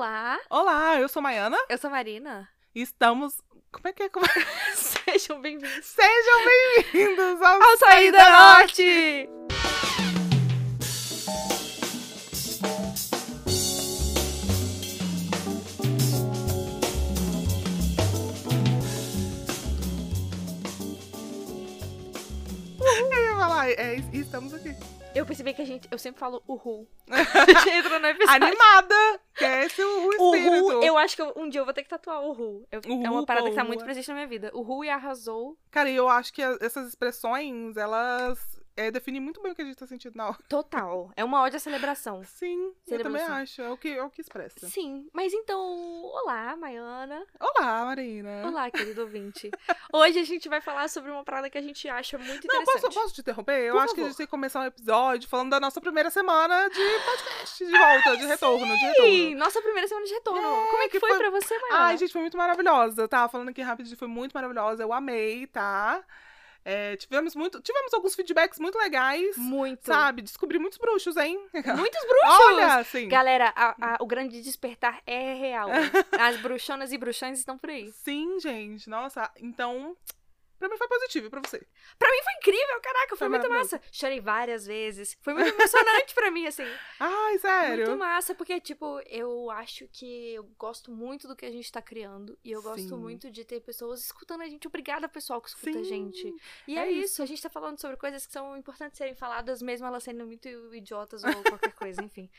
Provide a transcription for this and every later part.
Olá, Olá, eu sou Maiana eu sou a Marina. e estamos. Como é que é? Como é? Sejam bem-vindos Sejam bem-vindos ao, ao Saída Norte! Eu ia falar, é, e estamos aqui. Eu percebi que a gente. Eu sempre falo uhul. A gente entra no episódio. Animada! Que é esse o espírito. Uhul, eu acho que eu- um dia eu vou ter que tatuar uhul. Eu- é uma parada que tá muito é. presente na minha vida. Uhul e arrasou Cara, e eu acho que essas expressões, elas é, definem muito bem o que a gente tá sentindo na hora. total. É uma ódio à celebração. Sim, eu Celebração. também acho. É o que, é o que expressa. Sim, mas então, olá, Maiana. Olá, Marina. Olá, querido ouvinte. Hoje a gente vai falar sobre uma parada que a gente acha muito Não, interessante. posso, posso te interromper? Eu Por acho que a gente tem que começar um episódio falando da nossa primeira semana de podcast, de volta, de retorno, de retorno. Sim, nossa primeira semana de retorno. É, Como é que, que foi, foi- pra você, Maiana? Ai, gente, foi muito maravilhosa. Tá falando aqui rapidinho, foi muito maravilhosa. Eu amei, tá? É, tivemos muito, tivemos alguns feedbacks muito legais, Muito. sabe? Descobri muitos bruxos, hein? Muitos bruxos! Olha, assim. Galera, a- a- o grande despertar é real. As bruxonas e bruxões estão por aí. Sim, gente. Nossa, então, pra mim foi positivo e pra você. Pra mim foi incrível, caraca, foi, Foi muito massa. Chorei várias vezes. Foi muito emocionante pra mim, assim. Ai, sério. Muito massa, porque, tipo, eu acho que eu gosto muito do que a gente tá criando. E eu gosto Sim. muito de ter pessoas escutando a gente. Obrigada, pessoal, que escuta a Sim, gente. E é é, isso. a gente tá falando sobre coisas que são importantes serem faladas, mesmo elas sendo muito idiotas ou qualquer coisa, enfim.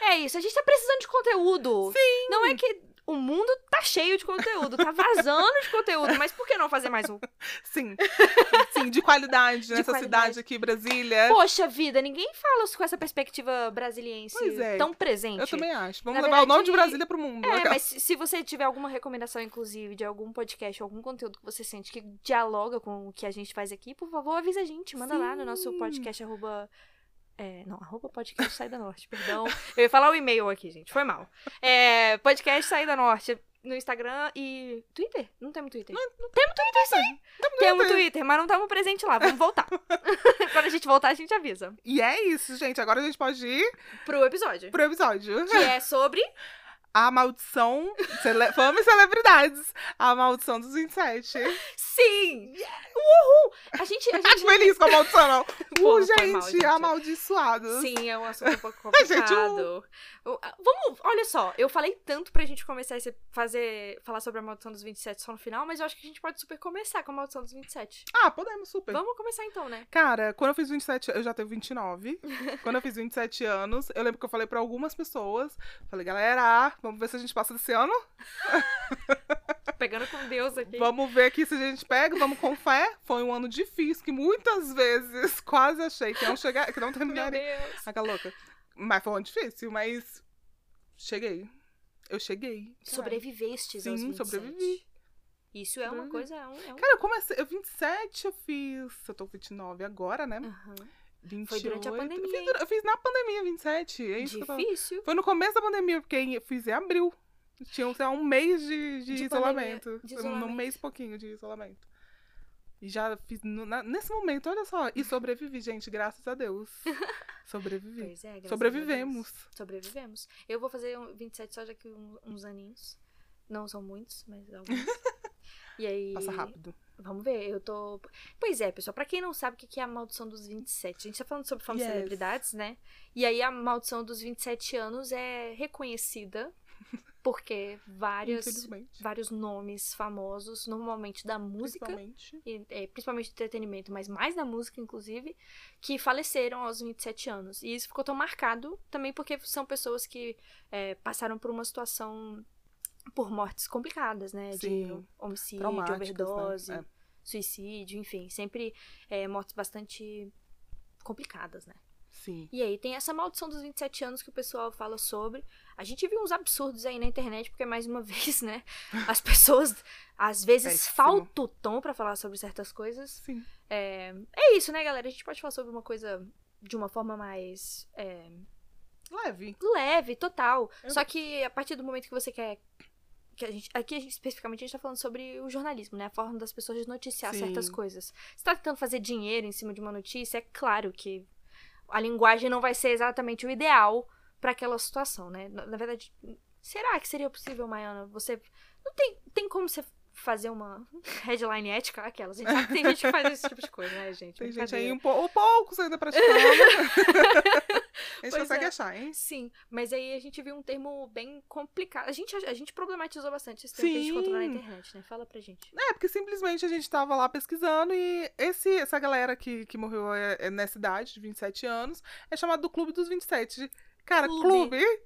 É isso, a gente tá precisando de conteúdo. Sim. Não é que o mundo tá cheio de conteúdo, tá vazando de conteúdo, mas por que não fazer mais um? Sim. Sim, de qualidade De nessa qualidade. cidade aqui, Brasília. Poxa vida, ninguém fala com essa perspectiva brasiliense é. tão presente. Eu também acho. Vamos Na levar o nome de verdade, Brasília pro mundo. É, mas se você tiver alguma recomendação, inclusive, de algum podcast, algum conteúdo que você sente que dialoga com o que a gente faz aqui, por favor, avisa a gente. Manda lá no nosso Sim. podcast, arroba... É, não, arroba podcast Saída Norte, perdão. Eu ia falar o e-mail aqui, gente, foi mal. É, podcast Saída Norte no Instagram e Twitter? Não temos Twitter. temos Twitter, sim. Temos Twitter, mas não estamos presentes lá. Vamos voltar. Quando a gente voltar, a gente avisa. E é isso, gente. Agora a gente pode ir Pro episódio. pro episódio. Que é sobre... A maldição. Cele... Fama e celebridades. A maldição dos 27. Sim! Uhul! A gente... A gente Acho feliz com a maldição, não. Pô, Uh, foi mal, gente, gente. amaldiçoados. Sim, é um assunto um pouco Gente, complicado. O- ah, Vamos, olha só, eu falei tanto pra gente começar a fazer, falar sobre a maldição dos 27 só no final, mas eu acho que a gente pode super começar com a maldição dos 27. Ah, podemos, super. Vamos começar então, né? Cara, quando eu fiz 27, eu já tenho 29. quando eu fiz 27 anos, eu lembro que eu falei pra algumas pessoas, falei, galera, vamos ver se a gente passa desse ano. Pegando com Deus aqui. Vamos ver aqui se a gente pega, vamos com fé. Foi um ano difícil, que muitas vezes quase achei que não chegar, que não Meu terminaria. Deus. Aquela louca. Mas foi um ano difícil, mas cheguei. Eu cheguei. aos Sim, 27. sobrevivi. Isso é uma coisa, é um... É um... Cara, eu comecei. Eu 27, eu fiz. Eu tô com 29 agora, né? Aham. 28. Foi durante a Eu pandemia, fiz, dura- eu fiz na pandemia 27. É isso eu. Difícil. Foi no começo da pandemia, porque eu fiz em abril. Tinha sei lá, um mês de, de De isolamento. pandemia, de Foi isolamento. Um mês pouquinho de isolamento. E já fiz no- na- nesse momento, olha só. E sobrevivi, gente, graças a Deus. Sobrevivi. Pois é, graças a Deus. Sobrevivemos. Sobrevivemos. Eu vou fazer um 27 só daqui uns aninhos. Não são muitos, mas alguns. e aí. Passa rápido. Vamos ver, eu tô. Pois é, pessoal, pra quem não sabe o que é a maldição dos 27, a gente tá falando sobre fama Yes. celebridades, né? E aí a maldição dos 27 anos é reconhecida porque vários, vários nomes famosos, normalmente da música, Principalmente. e, é, principalmente do entretenimento, mas mais da música, inclusive, que faleceram aos 27 anos. E isso ficou tão marcado também porque são pessoas que é, passaram por uma situação por mortes complicadas, né? De Sim. homicídio, Traumáticas, né? overdose, É. suicídio, enfim, sempre é, mortes bastante complicadas, né? Sim. E aí tem essa maldição dos 27 anos que o pessoal fala sobre. A gente viu uns absurdos aí na internet, porque mais uma vez, né? As pessoas às vezes faltam o tom pra falar sobre certas coisas. Sim. É, é isso, né, galera? A gente pode falar sobre uma coisa de uma forma mais é, Leve. leve, total. Eu- Só que a partir do momento que você quer. Que a gente, aqui a gente, especificamente a gente tá falando sobre o jornalismo, né? A forma das pessoas de noticiar Sim. certas coisas. Você tá tentando fazer dinheiro em cima de uma notícia, é claro que a linguagem não vai ser exatamente o ideal pra aquela situação, né? Na, na verdade, será que seria possível, Maiana? Você. Não tem, tem como você fazer uma headline ética? Aquelas. A gente sabe que tem gente que faz esse tipo de coisa, né, gente? Tem gente aí um, pou- um poucos ainda praticando. a gente Pois consegue é. achar, hein? Sim, mas aí a gente viu um termo bem complicado. A gente, a gente problematizou bastante esse termo que a gente Sim. encontrou na internet, né? Fala pra gente. É, porque simplesmente a gente tava lá pesquisando e esse, essa galera que, que morreu é, é nessa idade, de 27 anos, é chamado do Clube dos 27. Cara, Clube. clube?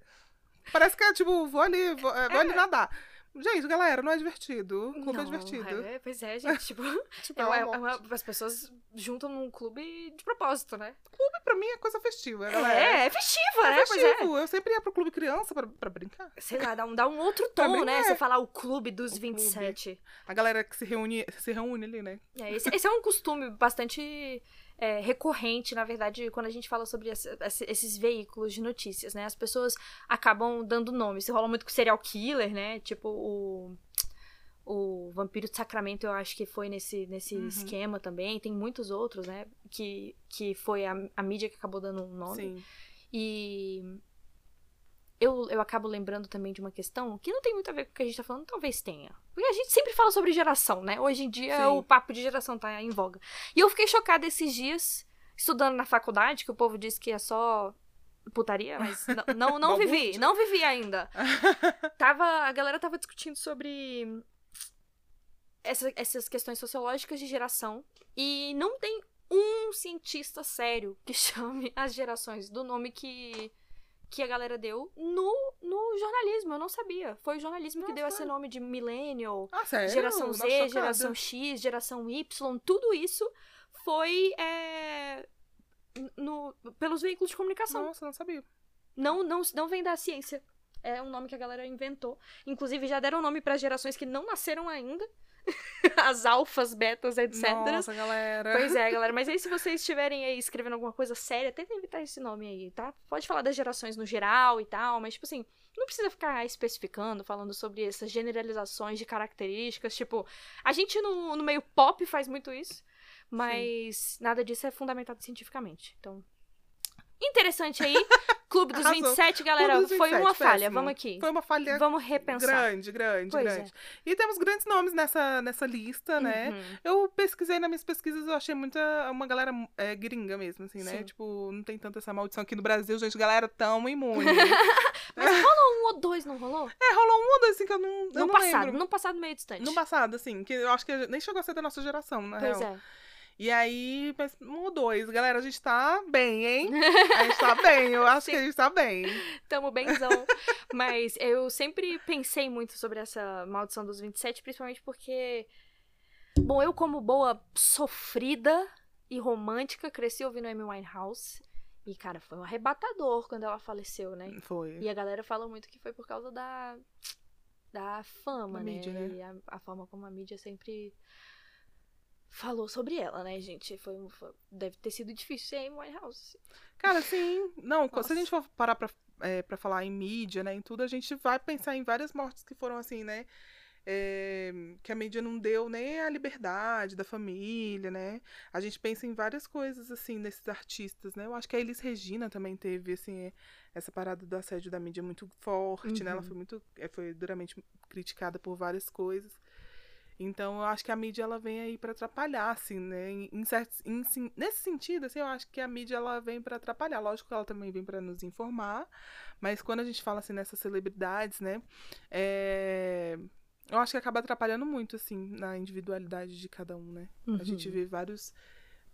Parece que é tipo, vou ali, vou, é, vou É. ali nadar. Gente, galera, não é divertido. O clube Não, é divertido. é, pois é, gente. Tipo, Tipo, é, é é uma- as pessoas juntam num clube de propósito, né? Clube pra mim é coisa festiva, galera. É, é festiva, É né? É. festivo. Eu sempre ia pro clube criança pra, pra brincar. Sei lá, dá um, dá um outro tom, né? é. Você falar o clube dos O clube. 27. A galera que se reúne, se reúne ali, né? É, esse, esse é um costume bastante é, recorrente, na verdade, quando a gente fala sobre essa- esses veículos de notícias, né? As pessoas acabam dando nomes. Isso rola muito com serial killer, né? Tipo o. O Vampiro de Sacramento, eu acho que foi nesse, nesse Uhum. esquema também. Tem muitos outros, né? Que, que foi a, a mídia que acabou dando um nome. Sim. E eu, eu acabo lembrando também de uma questão que não tem muito a ver com o que a gente tá falando, talvez tenha. Porque a gente sempre fala sobre geração, né? Hoje em dia Sim. o papo de geração tá em voga. E eu fiquei chocada esses dias, estudando na faculdade, que o povo disse que é só putaria, mas não, não, não vivi, não vivi ainda. Tava, a galera tava discutindo sobre essa- essas questões sociológicas de geração e não tem um cientista sério que chame as gerações do nome que, que a galera deu no, no jornalismo. Eu não sabia. Foi o jornalismo que Nossa. deu esse nome de millennial, Ah, geração Z, geração X, geração Y, tudo isso foi é, no, pelos veículos de comunicação. Nossa, não sabia. Não, não, não vem da ciência. É um nome que a galera inventou. Inclusive, já deram nome para gerações que não nasceram ainda. As alfas, betas, etc. Nossa, galera. Pois é, galera. Mas aí, se vocês estiverem aí escrevendo alguma coisa séria, tentem evitar esse nome aí, tá? Pode falar das gerações no geral e tal, mas, tipo assim, não precisa ficar especificando, falando sobre essas generalizações de características. Tipo, a gente no, no meio pop faz muito isso, mas nada disso é fundamentado cientificamente. Então. Interessante aí. Clube dos Arrasou. 27, galera. Dos foi 27, uma falha. péssimo. Vamos aqui. Foi uma falha Vamos repensar. grande, grande, Pois grande. E temos grandes nomes nessa, nessa lista, né? Uhum. Eu pesquisei nas minhas pesquisas, eu achei muita uma galera é, gringa mesmo, assim, né? Sim. Tipo, não tem tanta essa maldição aqui no Brasil, gente, galera tão imune. Um ou dois não rolou? é, rolou um ou dois assim que eu não, eu no não passado, lembro. no passado meio distante. No passado, assim, que eu acho que nem chegou a ser da nossa geração, na Pois real. é. E aí, mas um ou dois. Galera, a gente tá bem, hein? A gente tá bem, eu acho Sim. que a gente tá bem. Tamo benzão. Mas eu sempre pensei muito sobre essa maldição dos 27, principalmente porque. Bom, eu, como boa sofrida e romântica, cresci ouvindo Amy Winehouse. E, cara, foi um arrebatador quando ela faleceu, né? Foi. E a galera fala muito que foi por causa da. da fama, né? mídia, né? E a, a forma como a mídia sempre falou sobre ela, né, gente? Foi, foi- deve ter sido difícil ser Amy Winehouse. Cara, sim. Não, se Nossa. a gente for parar pra, é, pra falar em mídia, né, em tudo, a gente vai pensar em várias mortes que foram assim, né? é, que a mídia não deu nem a liberdade da família, né? A gente pensa em várias coisas, assim, nesses artistas, né? Eu acho que a Elis Regina também teve, assim, essa parada do assédio da mídia muito forte, né? Ela Uhum. foi muito, é, foi duramente criticada por várias coisas. Então, eu acho que a mídia ela vem aí pra atrapalhar, assim, né? Em, certos- em nesse sentido, assim, eu acho que a mídia ela vem pra atrapalhar. Lógico que ela também vem pra nos informar, mas quando a gente fala assim nessas celebridades, né? é, Eu acho que acaba atrapalhando muito, assim, na individualidade de cada um, né? A gente Uhum. vê vários,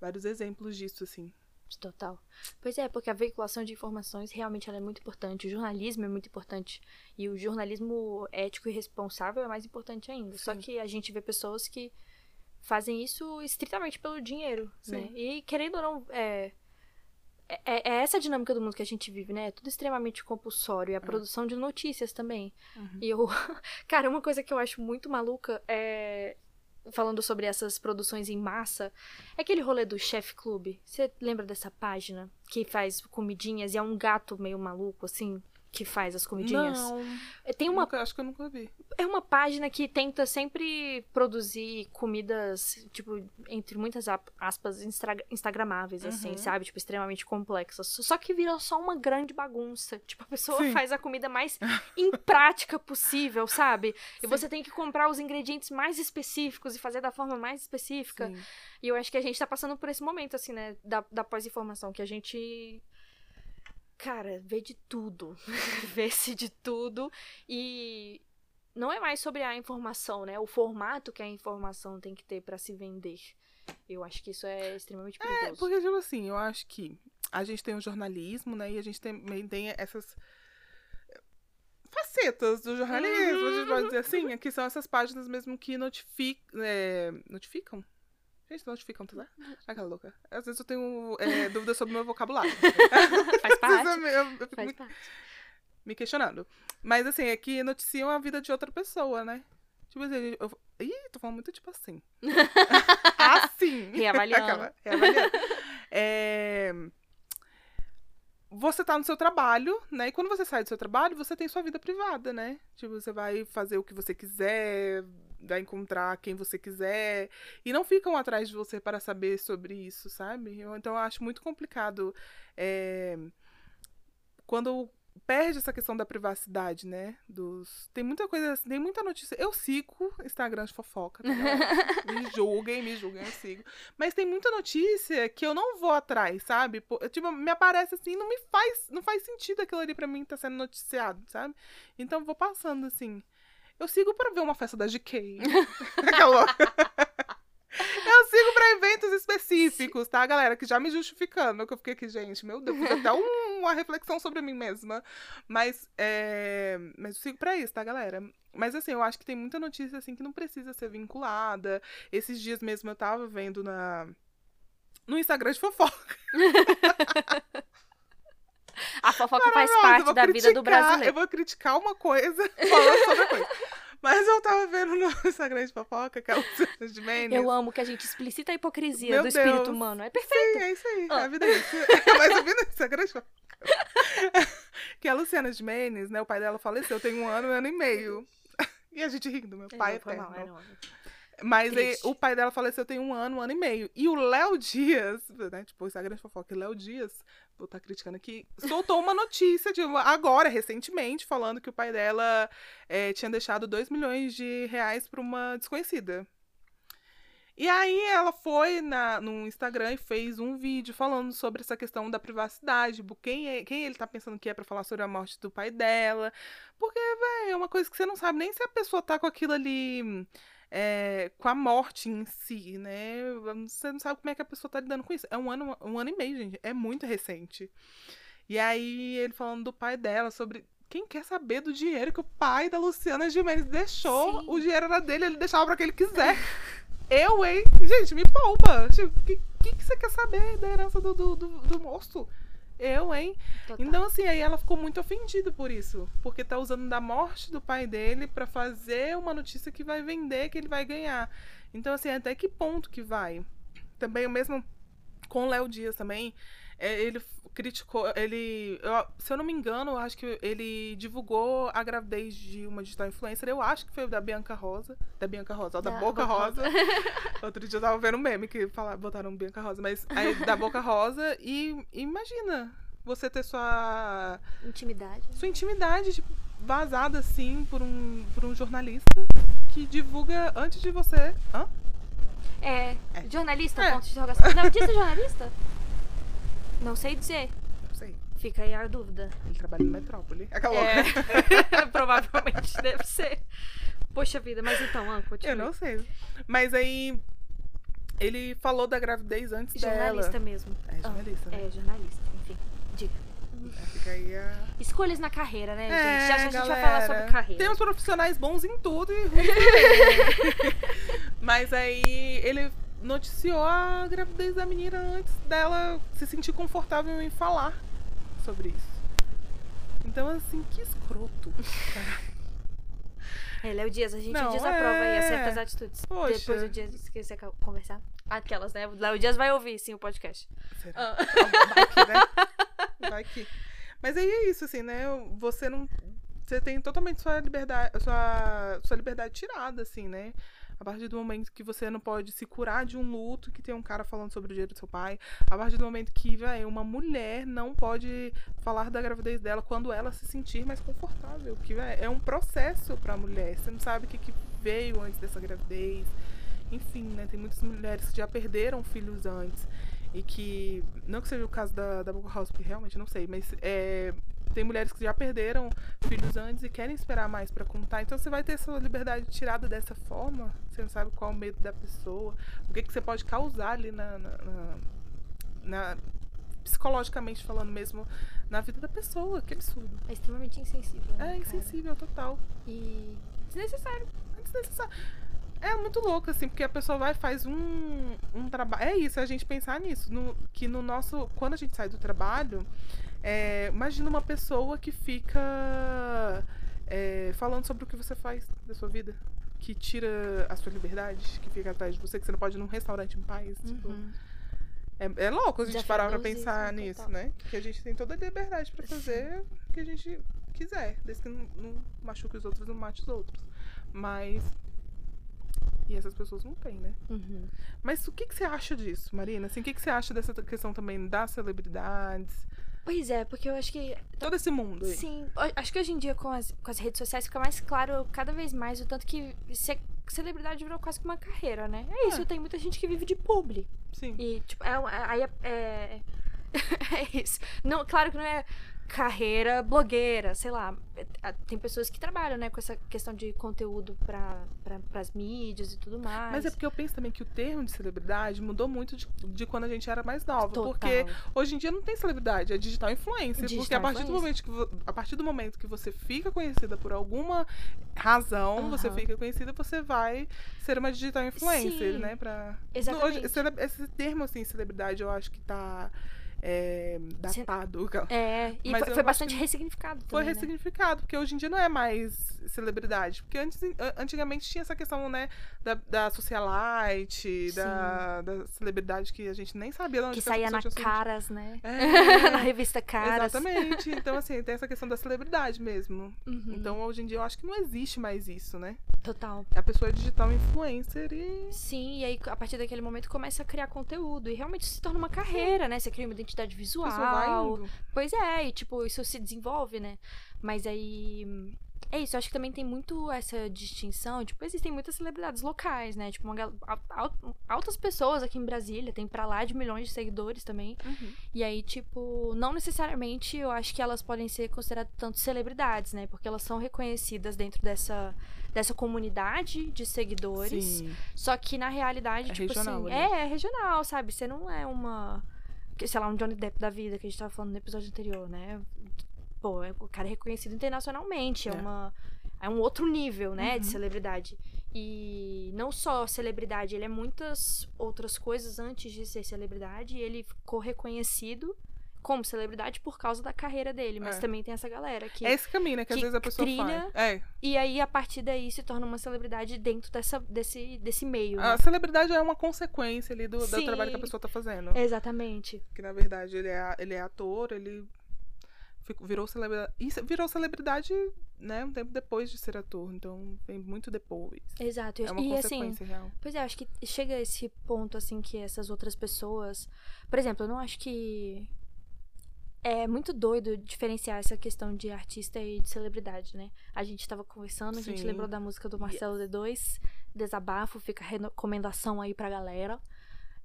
vários exemplos disso, assim. Total. Pois é, porque a veiculação de informações realmente é muito importante. O jornalismo é muito importante. E o jornalismo ético e responsável é mais importante ainda. Só Sim. que a gente vê pessoas que fazem isso estritamente pelo dinheiro, Sim. né? E querendo ou não, é, é, é essa a dinâmica do mundo que a gente vive, né? É tudo extremamente compulsório. E a produção de notícias também. Uhum. E eu. Cara, uma coisa que eu acho muito maluca é. Falando sobre essas produções em massa, é aquele rolê do Chef Club. Você lembra dessa página? Que faz comidinhas e é um gato meio maluco, assim? Que faz as comidinhas? Não. Tem uma Nunca- acho que eu nunca vi. é uma página que tenta sempre produzir comidas, tipo, entre muitas aspas, instra- instagramáveis, assim, Uhum. sabe? Tipo, extremamente complexas. Só que vira só uma grande bagunça. Tipo, a pessoa Sim. faz a comida mais imprática possível, sabe? E Sim. você tem que comprar os ingredientes mais específicos e fazer da forma mais específica. Sim. E eu acho que a gente tá passando por esse momento, assim, né? Da, da pós-informação, que a gente. Cara, vê de tudo. Vê-se de tudo. E não é mais sobre a informação, né? O formato que a informação tem que ter pra se vender. Eu acho que isso é extremamente É, perigoso. porque, tipo assim, eu acho que a gente tem o jornalismo, né? E a gente também tem essas facetas do jornalismo, a gente pode dizer assim, que são essas páginas mesmo que notifi é, notificam. Gente, notificam, tá certo? Aquela louca. Às vezes eu tenho é, dúvidas sobre o meu vocabulário. Faz parte. Eu, eu fico Faz me, parte. me questionando. Mas assim, é que noticiam a vida de outra pessoa, né? Tipo assim, eu, ih, tô falando muito tipo assim. assim. Reavaliando. Aquela, reavaliando. É, Você tá no seu trabalho, né? E quando você sai do seu trabalho, você tem sua vida privada, né? Tipo, você vai fazer o que você quiser, vai encontrar quem você quiser. E não ficam atrás de você para saber sobre isso, sabe? Eu- então eu acho muito complicado. é, Quando perde essa questão da privacidade, né? Dos... Tem muita coisa, assim, tem muita notícia. Eu sigo Instagram de fofoca, tá me julguem, me julguem, eu sigo. Mas tem muita notícia que eu não vou atrás, sabe? Tipo, me aparece assim, não me faz, não faz sentido aquilo ali pra mim tá sendo noticiado, sabe? Então eu vou passando assim. Eu sigo pra ver uma festa da GK. Aquela- Eu sigo pra eventos específicos, tá, galera? Que já me justificando. Que eu fiquei aqui, gente, meu Deus, até um- uma reflexão sobre mim mesma. Mas, é... Mas eu sigo pra isso, tá, galera? Mas assim, eu acho que tem muita notícia assim que não precisa ser vinculada. Esses dias mesmo eu tava vendo na. No Instagram de fofoca. A fofoca faz parte da vida do criticar- Eu brasileiro. vou criticar uma coisa falando sobre a coisa. Mas eu tava vendo no Instagram de fofoca, que é o Luciano de Mendes. Eu amo que a gente explicita a hipocrisia Meu do espírito Deus. humano. É perfeito. Sim, é isso aí. Ah. A vida é isso. Mas eu vi no Instagram de fofoca. Que a Luciana de Mendes, né? O pai dela faleceu tem um ano, um ano e meio. E a gente rindo, meu pai é foi mal, eterno. é, não. Mas aí, o pai dela faleceu tem um ano, um ano e meio. E o Léo Dias, né? Tipo, o Instagram de fofoca, Léo Dias, vou estar criticando aqui, soltou uma notícia de agora, recentemente, falando que o pai dela eh, tinha deixado 2 milhões de reais pra uma desconhecida. E aí ela foi na, no Instagram e fez um vídeo falando sobre essa questão da privacidade, tipo, quem, é, quem ele tá pensando que é pra falar sobre a morte do pai dela. Porque, velho, é uma coisa que você não sabe nem se a pessoa tá com aquilo ali é, com a morte em si, né? Você não sabe como é que a pessoa tá lidando com isso. É um ano, um ano e meio, gente. É muito recente. E aí, ele falando do pai dela, sobre. Quem quer saber do dinheiro que o pai da Luciana Gimenez deixou? Sim. O dinheiro era dele, ele deixava pra quem ele quiser. Eu, hein? Gente, me poupa. O que, que, que você quer saber da herança do, do, do, do moço? Eu, hein? Total. Então, assim, aí ela ficou muito ofendida por isso. Porque tá usando da morte do pai dele pra fazer uma notícia que vai vender, que ele vai ganhar. Então, assim, até que ponto que vai? Também o mesmo com o Léo Dias também. é, ele criticou, ele. eu- se eu não me engano, eu acho que ele divulgou a gravidez de uma digital influencer. Eu acho que foi da Bianca Rosa. Da Bianca Rosa, ó, da, Da Boca Boca Rosa. Outro dia eu tava vendo um meme que falaram, botaram Bianca Rosa, mas aí da Boca Rosa e imagina você ter sua Intimidade. sua intimidade tipo, vazada assim por um por um jornalista que divulga antes de você. Hã? É, É. jornalista, É. ponto de interrogação. Não, disse jornalista? Não sei dizer. Não sei. Fica aí a dúvida. Ele trabalha no Metrópole. É, louca. provavelmente deve ser. Poxa vida, mas então, Anco, continue. Eu não sei. Mas aí ele falou da gravidez antes Jornalista dela. mesmo. É jornalista, né? É, jornalista, enfim. Diga. É, Fica aí a... Escolhas na carreira, né, É, gente? Já, já a gente vai falar sobre carreira. Temos profissionais bons em tudo e ruins. Mas aí ele noticiou a gravidez da menina antes dela se sentir confortável em falar sobre isso. Então, assim, que escroto. É, Léo Dias, a gente Não, desaprova aí é. certas atitudes. Poxa. Depois o Dias esquecer de conversar. Aquelas, né? Léo Dias vai ouvir, sim, o podcast. Será? Ah. Vai que, né? Vai que. Mas aí é isso, assim, né? Você não. Você tem totalmente sua liberdade, sua, sua liberdade tirada, assim, né? A partir do momento que você não pode se curar de um luto, que tem um cara falando sobre o dinheiro do seu pai. A partir do momento que, velho, uma mulher não pode falar da gravidez dela quando ela se sentir mais confortável. Que, véio, é um processo pra mulher. Você não sabe o que, que veio antes dessa gravidez. Enfim, né? Tem muitas mulheres que já perderam filhos antes. E que. Não que seja o caso da, da Boca House, porque realmente não sei, mas é, tem mulheres que já perderam filhos antes e querem esperar mais para contar. Então você vai ter essa liberdade tirada dessa forma. Você não sabe qual é o medo da pessoa, o que, que você pode causar ali na, na, na, na psicologicamente falando mesmo, na vida da pessoa. Que absurdo. É extremamente insensível. Né, é insensível, cara? total. E desnecessário. É desnecessário. É muito louco, assim, porque a pessoa vai e faz um, um trabalho. É isso, a gente pensar nisso. No, que no nosso. Quando a gente sai do trabalho, é, imagina uma pessoa que fica é, falando sobre o que você faz da sua vida. Que tira a sua liberdade, que fica atrás de você, que você não pode ir num restaurante em paz. Tipo, Uhum. é, é louco a gente Já parar pra pensar isso, nisso, total. né? Que a gente tem toda a liberdade pra fazer o que a gente quiser, desde que não, não machuque os outros, não mate os outros. Mas. E essas pessoas não têm, né? Uhum. Mas o que, que você acha disso, Marina? Assim, o que, que você acha dessa questão também das celebridades? Pois é, porque eu acho que Todo esse mundo aí. Sim, ho- acho que hoje em dia com as, com as redes sociais fica mais claro cada vez mais o tanto que ser celebridade virou quase que uma carreira, né? É isso, É. tem muita gente que vive de publi. Sim. E, tipo, é, é- aí é, é, é isso. Não, claro que não é carreira blogueira, sei lá. Tem pessoas que trabalham, né, com essa questão de conteúdo para pra, pras mídias e tudo mais. Mas é porque eu penso também que o termo de celebridade mudou muito de, de quando a gente era mais nova. Total. Porque hoje em dia não tem celebridade, é digital influencer. porque a partir, do momento que, a partir do momento que você fica conhecida por alguma razão, você Aham. fica conhecida, você vai ser uma digital influencer, Sim, né? Pra... exatamente. Hoje, esse termo, assim, celebridade, eu acho que tá é, datado. É, e Mas foi, foi bastante ressignificado Foi também, né? ressignificado, porque hoje em dia não é mais celebridade. Porque antes, an- antigamente tinha essa questão, né, da, da socialite, da, da celebridade que a gente nem sabia de onde Que saía na Caras, né? É. na revista Caras. Exatamente. Então, assim, tem essa questão da celebridade mesmo. Uhum, Então, hoje em dia, eu acho que não existe mais isso, né? total. A pessoa é digital influencer e. Sim, e aí a partir daquele momento começa a criar conteúdo. E realmente isso se torna uma carreira, né? Você cria uma identidade visual. Pois é, e tipo, isso se desenvolve, né? Mas aí. É isso, eu acho que também tem muito essa distinção. Tipo, existem muitas celebridades locais, né? Tipo, uma, altas pessoas aqui em Brasília, tem pra lá de milhões de seguidores também. Uhum. E aí, tipo, não necessariamente eu acho que elas podem ser consideradas tanto celebridades, né? Porque elas são reconhecidas dentro dessa, dessa comunidade de seguidores. Sim. Só que na realidade, É tipo regional assim. ali. É, é regional, sabe? Você não é uma. Sei lá, um Johnny Depp da vida que a gente tava falando no episódio anterior, né? Pô, é- o cara é reconhecido internacionalmente. É, É. uma. É um outro nível, né? De Uhum. celebridade. E não só celebridade, ele é muitas outras coisas antes de ser celebridade. E ele ficou reconhecido como celebridade por causa da carreira dele. Mas É. também tem essa galera que. É esse caminho, né? Que, às que vezes a pessoa trilha- faz. É. E aí, a partir daí, se torna uma celebridade dentro dessa, desse, desse meio. né? A celebridade é uma consequência ali do, do trabalho que a pessoa tá fazendo. Exatamente. Que na verdade ele é, ele é ator, ele ficou- virou celebridade. E virou celebridade, né, um tempo depois de ser ator. Então vem muito depois. Exato. É uma e assim, consequência real. pois é, acho que chega a esse ponto, assim, que essas outras pessoas. Por exemplo, eu não acho que. É muito doido diferenciar essa questão de artista e de celebridade, né? A gente tava conversando, a gente Sim. lembrou da música do Marcelo D2, Desabafo, fica recomendação aí pra galera.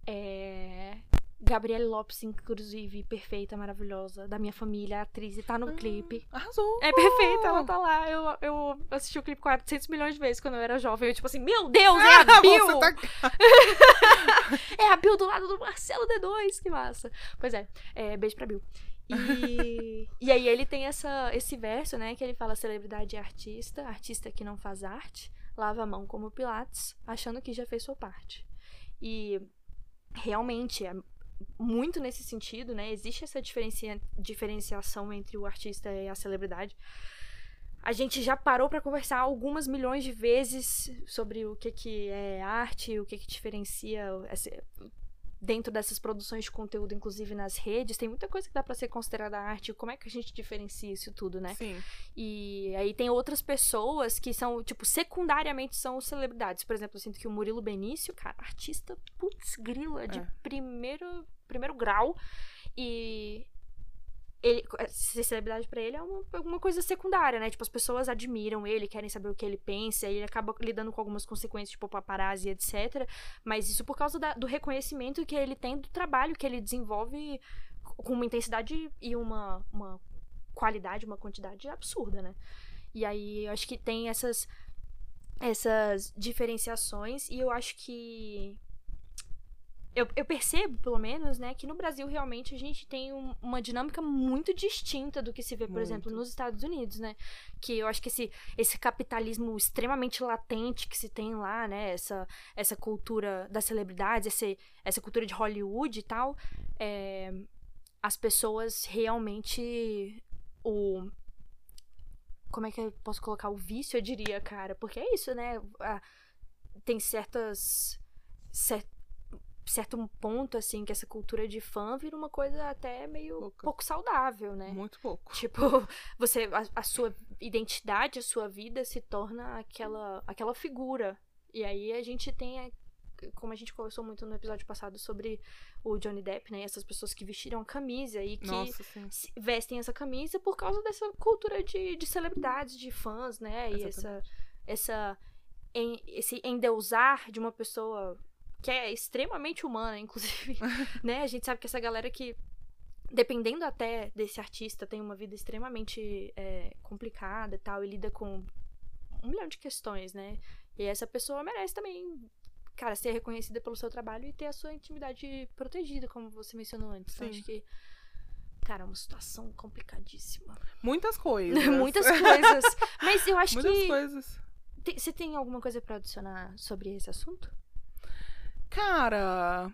É. Gabriele Lopes, inclusive, perfeita, maravilhosa, da minha família, atriz, e tá no Ah, clipe. Arrasou! É perfeita, ela tá lá. Eu, eu assisti o clipe 400 milhões de vezes quando eu era jovem. Eu, tipo assim, meu Deus, é a Bill! Tá... É a Bill do lado do Marcelo D2, que massa. Pois é, é beijo pra Bill. E, e aí ele tem essa, esse verso, né, que ele fala celebridade é artista, artista que não faz arte, lava a mão como Pilates, achando que já fez sua parte. E realmente é muito nesse sentido, né? Existe essa diferencia, diferenciação entre o artista e a celebridade. A gente já parou pra conversar algumas milhões de vezes sobre o que, que é arte, o que, que diferencia dentro dessas produções de conteúdo, inclusive nas redes, tem muita coisa que dá para ser considerada arte. Como é que a gente diferencia isso tudo, né? Sim. E aí tem outras pessoas que são, tipo, secundariamente são celebridades. Por exemplo, eu sinto que o Murilo Benício, cara, artista putz grila de É. primeiro, primeiro grau. E ele, ser celebridade pra ele é uma, uma coisa secundária, né? Tipo, as pessoas admiram ele, querem saber o que ele pensa, e ele acaba lidando com algumas consequências, tipo paparazzi, etc. Mas isso por causa da- do reconhecimento que ele tem do trabalho que ele desenvolve com uma intensidade e uma, uma qualidade, uma quantidade absurda, né? E aí eu acho que tem essas essas diferenciações e eu acho que eu, eu percebo, pelo menos, né, que no Brasil realmente a gente tem um- uma dinâmica muito distinta do que se vê, por Muito. exemplo, nos Estados Unidos, né? Que eu acho que esse, esse capitalismo extremamente latente que se tem lá, né? Essa, essa cultura das celebridades, esse, essa cultura de Hollywood e tal, é, as pessoas realmente. O, como é que eu posso colocar o vício, eu diria, cara? Porque é isso, né? Tem certas. cer- certo ponto, assim, que essa cultura de fã vira uma coisa até meio Pouca. pouco saudável, né? Muito pouco. Tipo, você. A, a sua identidade, a sua vida se torna aquela, aquela figura. E aí a gente tem. a- Como a gente conversou muito no episódio passado sobre o Johnny Depp, né? Essas pessoas que vestiram a camisa e que Nossa, vestem essa camisa por causa dessa cultura de, de celebridades, de fãs, né? E essa, essa em- esse endeusar de uma pessoa que é extremamente humana, inclusive, né? A gente sabe que essa galera que, dependendo até desse artista, tem uma vida extremamente é, complicada e tal, e lida com um milhão de questões, né? E essa pessoa merece também, cara, ser reconhecida pelo seu trabalho e ter a sua intimidade protegida, como você mencionou antes. Então, acho que, cara, é uma situação complicadíssima. Muitas coisas. Muitas coisas. Mas eu acho Muitas que. coisas. Tem- Você tem alguma coisa pra adicionar sobre esse assunto? Cara.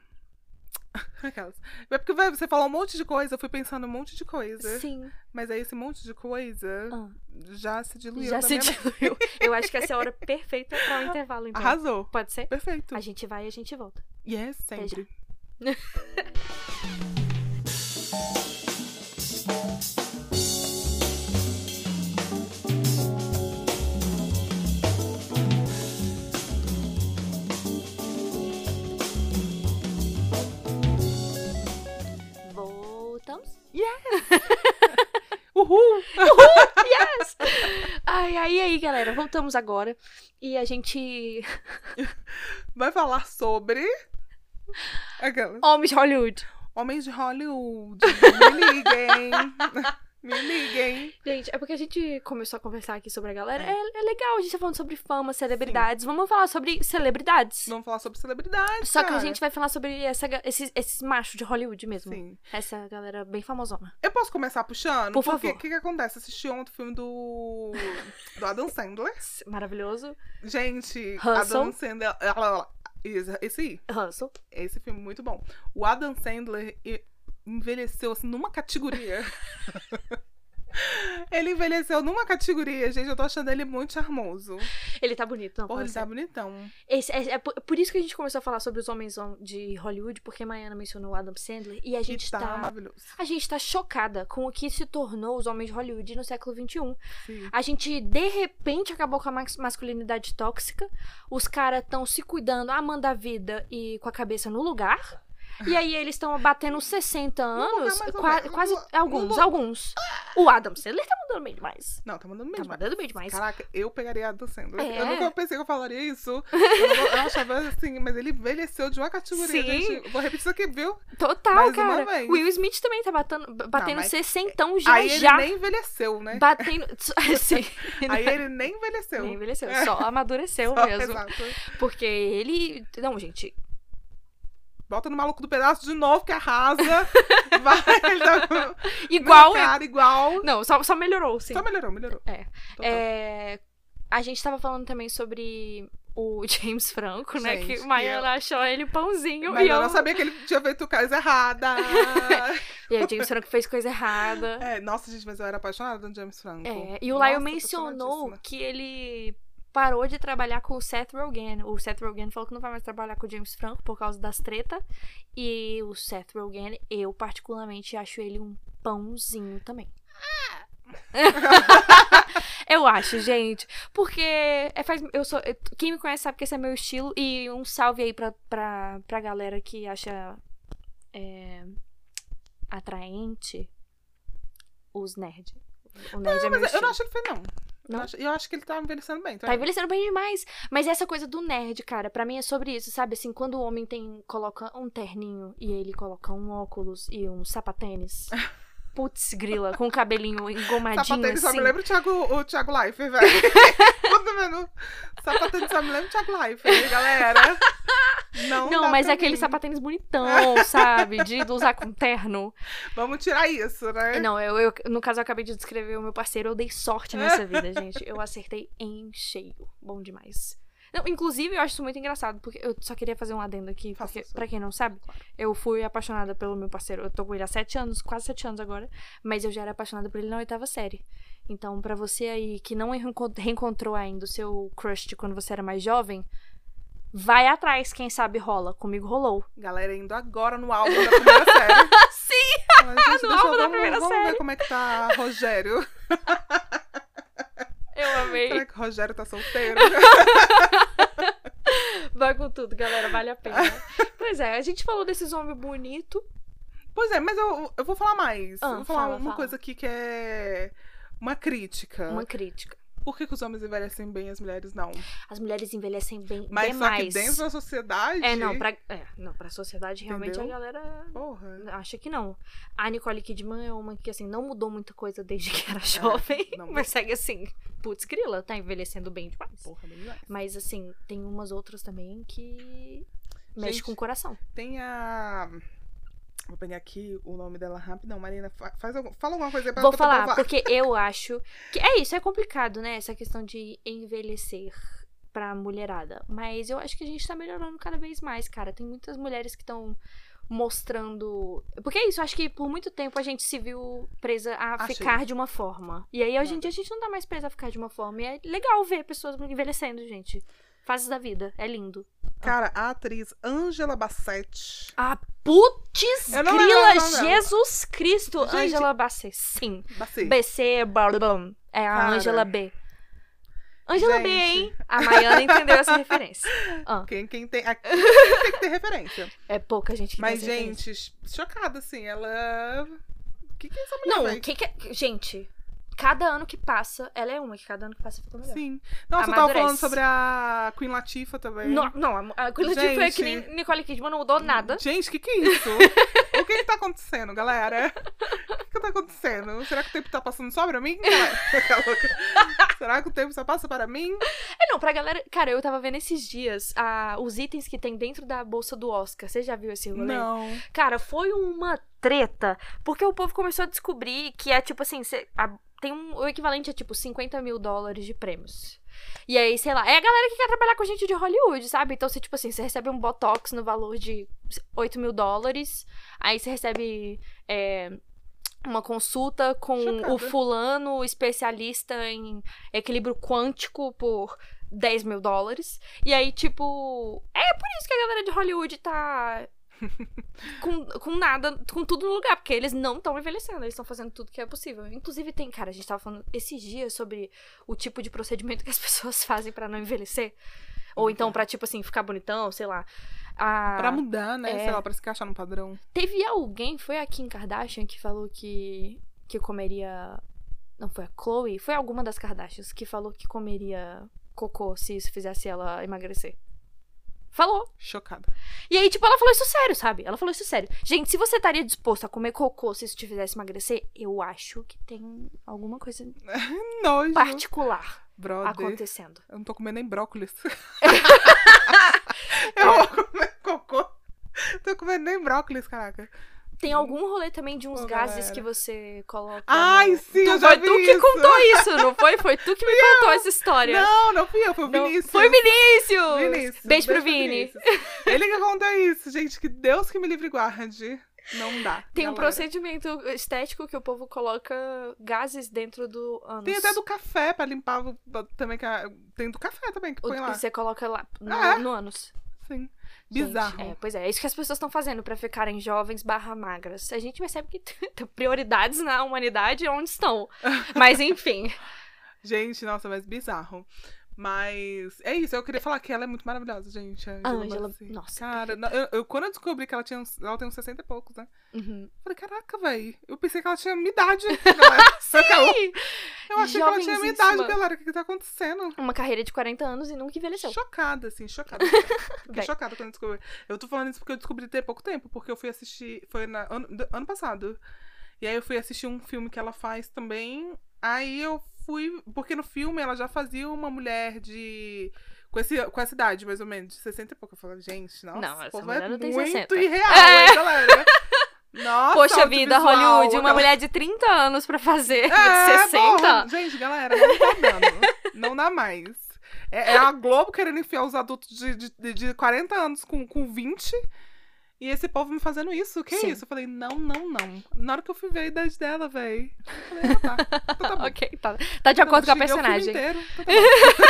Aquelas. É porque vai, você falou um monte de coisa, eu fui pensando um monte de coisa. Sim. Mas aí esse monte de coisa Ah, já se diluiu. já se diluiu. Eu acho que essa é a hora perfeita pra um intervalo, então. Arrasou. Pode ser? Perfeito. A gente vai e a gente volta. Yes, sempre. Voltamos. Uhul! Yes! Ai, ai, aí, galera. Voltamos agora. E a gente. Vai falar sobre. Aquelas. Homens de Hollywood. Homens de Hollywood. Me liguem. Me liguem. Gente, é porque a gente começou a conversar aqui sobre a galera. É, é legal, a gente tá falando sobre fama, celebridades. Vamos falar sobre celebridades. Vamos falar sobre celebridades. Só que a cara. gente vai falar sobre essa, esses, esses machos de Hollywood mesmo. Sim. Essa galera bem famosona. Eu posso começar puxando? Por Porque favor. o que, que acontece? Assisti ontem o filme do. do Adam Sandler. Maravilhoso. Gente, Hustle. Adam Sandler. Esse aí. Russell. Esse filme é muito bom. O Adam Sandler e- envelheceu assim numa categoria. ele envelheceu numa categoria, gente. Eu tô achando ele muito charmoso. Ele tá bonito, não. Porra, ele tá sério. bonitão. Esse- é, é por, isso que a gente começou a falar sobre os homens hom- de Hollywood, porque a Maiana mencionou o Adam Sandler. E a gente e tá, tá. maravilhoso. A gente tá chocada com o que se tornou os homens de Hollywood no século XXI. Sim. A gente, de repente, acabou com a mas- masculinidade tóxica. Os caras estão se cuidando, amando a vida e com a cabeça no lugar. E aí eles estão batendo 60 lugar anos. qua- quase alguns, alguns. O Adam Sandler tá mandando bem demais. Não, tá mandando Tá mesmo. mandando bem demais. Caraca, eu pegaria Adam Sandler. É. Eu nunca pensei que eu falaria isso. Eu, eu achava assim, mas ele envelheceu de uma categoria. Sim. Gente. Vou repetir isso aqui, viu? Total, Mais cara. vez. Will Smith também tá batendo, batendo mas- 60 já Aí ele já. nem envelheceu, né? Batendo. Sim. Aí ele nem envelheceu. Nem envelheceu, só amadureceu Só- mesmo. Exato. Porque ele. Não, gente. Bota no maluco do pedaço de novo, que arrasa. Vai, tá Igual. na cara, igual. Não, só, só melhorou, sim. Só melhorou, melhorou. É. É, a gente tava falando também sobre o James Franco, né? Gente, que Maiana eu- achou ele pãozinho. Mas e eu não sabia que ele tinha feito coisa errada. E aí, o James Franco fez coisa errada. é, nossa, gente, mas eu era apaixonada no James Franco. É, e o Nossa, Laio mencionou que ele parou de trabalhar com o Seth Rogen. O Seth Rogen falou que não vai mais trabalhar com o James Franco por causa das treta. E o Seth Rogen, eu particularmente acho ele um pãozinho também. eu acho, gente. Porque é, faz, eu sou, quem me conhece sabe que esse é meu estilo. E um salve aí pra, pra, pra galera que acha é, atraente os nerds. O nerd Não, é meu mas eu não estilo. acho ele feio, não. Não? Eu, acho, eu acho que ele tá envelhecendo bem. Tá envelhecendo bem demais. Mas essa coisa do nerd, cara, pra mim é sobre isso, sabe? Assim, quando o homem tem coloca um terninho e ele coloca um óculos e um sapatênis. Putz, grila, com o cabelinho engomadinho Sapatênis só assim. me lembra o Thiago, o Thiago Life, velho. Quando vendo Sapatênis só me lembra Life, hein, galera. Não, Não, mas é aquele mim. sapatênis bonitão, sabe? De usar com terno. Vamos tirar isso, né? Não, eu, eu- no caso, eu acabei de descrever o meu parceiro. Eu dei sorte nessa vida, gente. Eu acertei em cheio. Bom demais. Não, inclusive, eu acho isso muito engraçado, porque eu só queria fazer um adendo aqui, Faça porque, pra quem não sabe, eu fui apaixonada pelo meu parceiro. Eu tô com ele há sete anos, quase sete anos agora, mas eu já era apaixonada por ele na oitava série. Então, pra você aí que não reencon- reencontrou ainda o seu crush de quando você era mais jovem, vai atrás, quem sabe rola. Comigo rolou. Galera indo agora no álbum da primeira série. Sim! Mas, gente, No álbum da vamos, primeira vamos série. ver como é que tá Rogério. Amei. Será que o Rogério tá solteiro? Vai com tudo, galera, vale a pena. pois é, a gente falou desses homens bonitos. Pois é, mas eu, eu vou falar mais. Ah, vou falar fala, uma fala. coisa aqui que é uma crítica. Uma crítica. Por que, que os homens envelhecem bem e as mulheres não? As mulheres envelhecem bem Mas demais. que dentro da sociedade. É, não, pra, é, não, pra sociedade realmente Entendeu? a galera Porra. acha que não. A Nicole Kidman é uma que, assim, não mudou muita coisa desde que era jovem, não mas segue assim, putz, grila, tá envelhecendo bem demais. Porra, bem demais. Mas, assim, tem umas outras também que mexe Gente, com o coração. Tem a. Vou pegar aqui o nome dela rapidão. Marina, fa- faz algum... fala alguma coisa aí pra Vou falar, provar. porque eu acho que é isso, é complicado, né? Essa questão de envelhecer pra mulherada. Mas eu acho que a gente tá melhorando cada vez mais, cara. Tem muitas mulheres que estão mostrando. Porque é isso, eu acho que por muito tempo a gente se viu presa a Achei. ficar de uma forma. E aí hoje em Não. dia a gente não tá mais presa a ficar de uma forma. E é legal ver pessoas envelhecendo, gente. Fases da vida. É lindo. Cara, a atriz Angela Bassett. Ah, putz, Eu não lembro grila, o nome dela. Jesus Cristo. Gente- Angela Bassett, sim. Bassett. BC, blá, blá, blá. é a Cara. Angela B. Angela B, Gente. hein? A Maiana entendeu essa referência. Ah, Quem, quem tem. aqui tem que ter referência. é pouca gente que Mas, tem essa referência. gente, chocada, assim. Ela. O que, que é essa mulher? Não, o que que é... Gente, cada ano que passa, ela é uma, que cada ano que passa fica melhor. Sim. Nossa, eu tava falando sobre a Queen Latifah também. Não, não, a Queen Latifah foi que nem Gente. Nicole Kidman, não mudou nada. Gente, o que, que é isso? o que que tá acontecendo, galera? O que, que tá acontecendo? Será que o tempo tá passando só pra mim? Será que o tempo só passa para mim? É, não, pra galera... Cara, eu tava vendo esses dias ah, os itens que tem dentro da bolsa do Oscar. Você já viu esse rolê? Não. Cara, foi uma treta, porque o povo começou a descobrir que é tipo assim, cê- a- tem um, o equivalente a tipo 50 mil dólares de prêmios. E aí, sei lá, é a galera que quer trabalhar com gente de Hollywood, sabe? Então, você, tipo assim, você recebe um Botox no valor de 8 mil dólares, aí você recebe é, uma consulta com Chocada. o fulano especialista em equilíbrio quântico por 10 mil dólares. E aí, tipo, é por isso que a galera de Hollywood tá com, com nada, com tudo no lugar, porque eles não estão envelhecendo, eles estão fazendo tudo que é possível. Inclusive, tem, cara, a gente tava falando esses dias sobre o tipo de procedimento que as pessoas fazem pra não envelhecer. Ou então pra, tipo assim, ficar bonitão, sei lá. A... Pra mudar, né? é. Sei lá, pra se encaixar no padrão. Teve alguém, foi a Kim Kardashian, que falou que, que comeria. Não foi a Chloe? Foi alguma das Kardashians que falou que comeria cocô se isso fizesse ela emagrecer. Falou. Chocada. E aí, tipo, ela falou isso sério, sabe? Ela falou isso sério. Gente, se você estaria disposto a comer cocô se isso te fizesse emagrecer, eu acho que tem alguma coisa Nojo. particular Brother. acontecendo. Eu não tô comendo nem brócolis. eu vou comer cocô. Tô comendo nem brócolis, caraca. Tem algum rolê também de uns Pô, gases galera. que você coloca. Ai, no... sim, tu, eu já Foi vi tu que isso. contou isso, não foi? Foi tu que me contou essa história. Não, não fui eu, foi o Não, Vinícius. Foi Vinícius! Vinícius. Beijo pro Vini. Ele que conta isso, gente. Que Deus que me livre guarde. Não dá. Tem um galera. procedimento estético que o povo coloca gases dentro do ânus. Tem até do café pra limpar o- também. que Tem do café também que O- põe lá. Você coloca lá no, Ah, é? no ânus. Sim. Gente, Bizarro. é, pois é, é isso que as pessoas estão fazendo pra ficarem jovens barra magras. A gente percebe que prioridades na humanidade onde estão. Mas enfim. Gente, nossa, mas bizarro. Mas é isso, eu queria falar que ela é muito maravilhosa, gente. A Angela Bassett. nossa, Cara, eu, eu- quando eu descobri que ela tinha ela tem uns 60 e poucos, né? Uhum. Falei, caraca, velho. Eu pensei que ela tinha minha idade. ela- Ih, eu achei que ela tinha minha idade, galera. O que, que tá acontecendo? Uma carreira de 40 anos e nunca envelheceu. Chocada, assim, chocada. Fiquei chocada quando eu descobri. Eu tô falando isso porque eu descobri tem pouco tempo, porque eu fui assistir. Foi na, ano, ano passado. E aí eu fui assistir um filme que ela faz também. Aí eu fui. Porque no filme ela já fazia uma mulher de. Com, esse, com essa idade, mais ou menos, de 60 e pouco. Eu falei, gente, nossa, Não, essa mulher é não tem muito 60. irreal, É. hein, galera? Nossa, Poxa vida, Hollywood, uma aquela- mulher de 30 anos pra fazer É, de 60. porra. Gente, galera, não tá dando. não dá mais. É, é a Globo querendo enfiar os adultos de, de, de 40 anos com, com 20. E esse povo me fazendo isso. Que Sim. isso? Eu falei, não, não, não. Na hora que eu fui ver a idade dela, véi. Eu falei, ah, tá. Então tá bom. ok, tá, tá de acordo com a xinguei o filme personagem. inteiro, então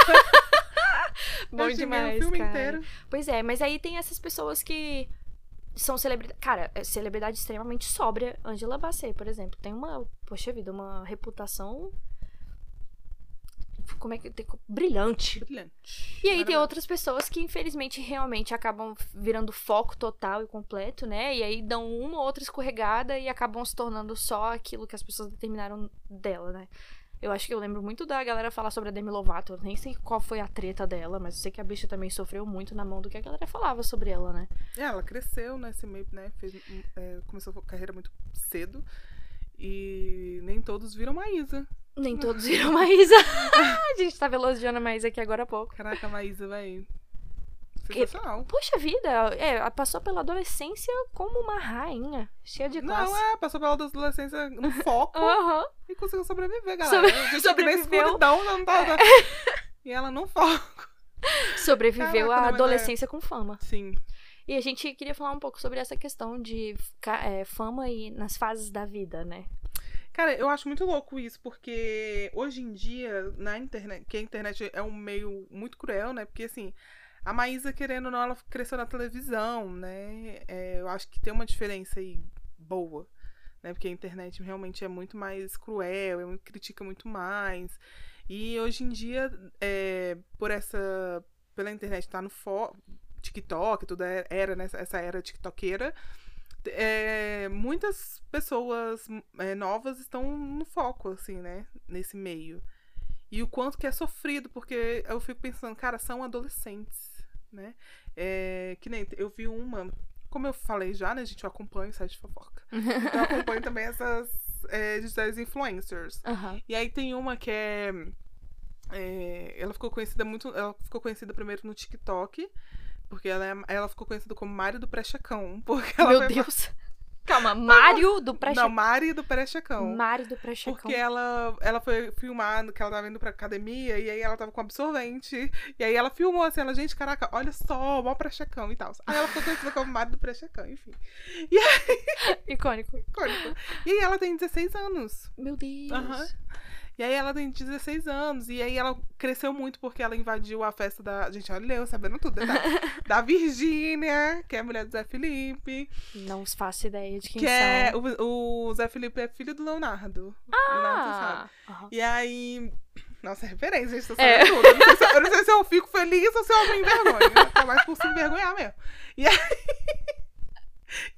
tá bom. Bom demais, o filme cara. inteiro. Pois é, mas aí tem essas pessoas que são celebridades. Cara, é celebridade extremamente sóbria. Angela Bassett, por exemplo, tem uma, poxa vida, uma reputação. Como é que tem. Brilhante. Brilhante. E aí tem outras pessoas que, infelizmente, realmente acabam virando foco total e completo, né? E aí dão uma ou outra escorregada e acabam se tornando só aquilo que as pessoas determinaram dela, né? Eu acho que eu lembro muito da galera falar sobre a Demi Lovato. Eu nem sei qual foi a treta dela, mas eu sei que a bicha também sofreu muito na mão do que a galera falava sobre ela, né? É, ela cresceu nesse meio, né? Fez, é, começou a carreira muito cedo. E nem todos viram Maísa. Nem todos viram Maísa. a gente tava elogiando a Maísa aqui agora há pouco. Caraca, a Maísa. Que- Sensacional. Poxa vida, é, ela passou pela adolescência como uma rainha, cheia de classe. Não, é, passou pela adolescência no foco Aham. e conseguiu sobreviver, galera. Sobre- A gente aqui na sobreviveu. escuridão, não tava. E ela no foco. Sobreviveu Caraca, à é- adolescência com fama. Sim. E a gente queria falar um pouco sobre essa questão de é, fama e nas fases da vida, né? Cara, eu acho muito louco isso, porque hoje em dia, na internet, que a internet é um meio muito cruel, né? Porque assim, a Maísa, querendo ou não, ela cresceu na televisão, né? É, eu acho que tem uma diferença aí boa, né? Porque a internet realmente é muito mais cruel, é critica muito mais. E hoje em dia, é, por essa. pela internet estar no fo TikTok, tudo é- era nessa essa era tiktokeira. É, muitas pessoas é, novas estão no foco, assim, né? Nesse meio. E o quanto que é sofrido, porque eu fico pensando, cara, são adolescentes, né? É, que nem eu vi uma. Como eu falei já, né, gente? Eu acompanho o site de fofoca. Então eu acompanho também essas é, digitais influencers. Aham. E aí tem uma que é, é, Ela ficou conhecida muito. Ela ficou conhecida primeiro no TikTok. Porque ela, é- ela ficou conhecida como Mário do Pré-Checão. Porque ela Meu foi- Deus. Calma, Mário do pré Não, Mari do Pré-Checão. Mário do pré Porque ela, ela foi filmar que ela tava indo pra academia e aí ela tava com absorvente. E aí ela filmou assim, ela, gente, caraca, olha só, mó pré-checão e tal. Aí ela ficou conhecida como Mari do pré-checão, enfim. Icônico. Icônico. E aí ela tem 16 anos. Meu Deus. Aham. E aí ela tem 16 anos. E aí ela cresceu muito porque ela invadiu a festa da. Gente, olha eu sabendo tudo, detalhe. da Virgínia, que é a mulher do Zé Felipe. Não faço ideia de quem que é. O, o Zé Felipe é filho do Leonardo. Leonardo sabe. Ah, aham. E aí. Nossa, é referência, gente. É. tudo. Eu não, se, eu não sei se eu fico feliz ou se eu me envergonho. Tá mais por se envergonhar mesmo. E aí.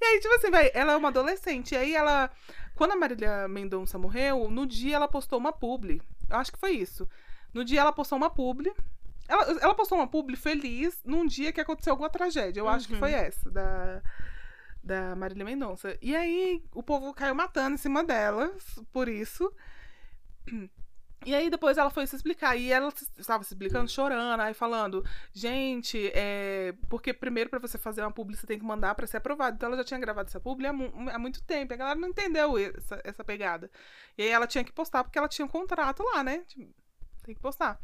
E aí, tipo assim, vai, ela é uma adolescente. E aí ela. Quando a Marília Mendonça morreu, no dia ela postou uma publi. Eu acho que foi isso. No dia ela postou uma publi. Ela, ela postou uma publi feliz num dia que aconteceu alguma tragédia. Eu acho que Uhum. foi essa, da, da Marília Mendonça. E aí o povo caiu matando em cima dela por isso. E aí depois ela foi se explicar. E ela estava se explicando, chorando, aí falando, gente, é. Porque primeiro pra você fazer uma publi, você tem que mandar pra ser aprovado. Então ela já tinha gravado essa publi há, há muito tempo. A galera não entendeu essa, essa pegada. E aí ela tinha que postar porque ela tinha um contrato lá, né? Tem que postar.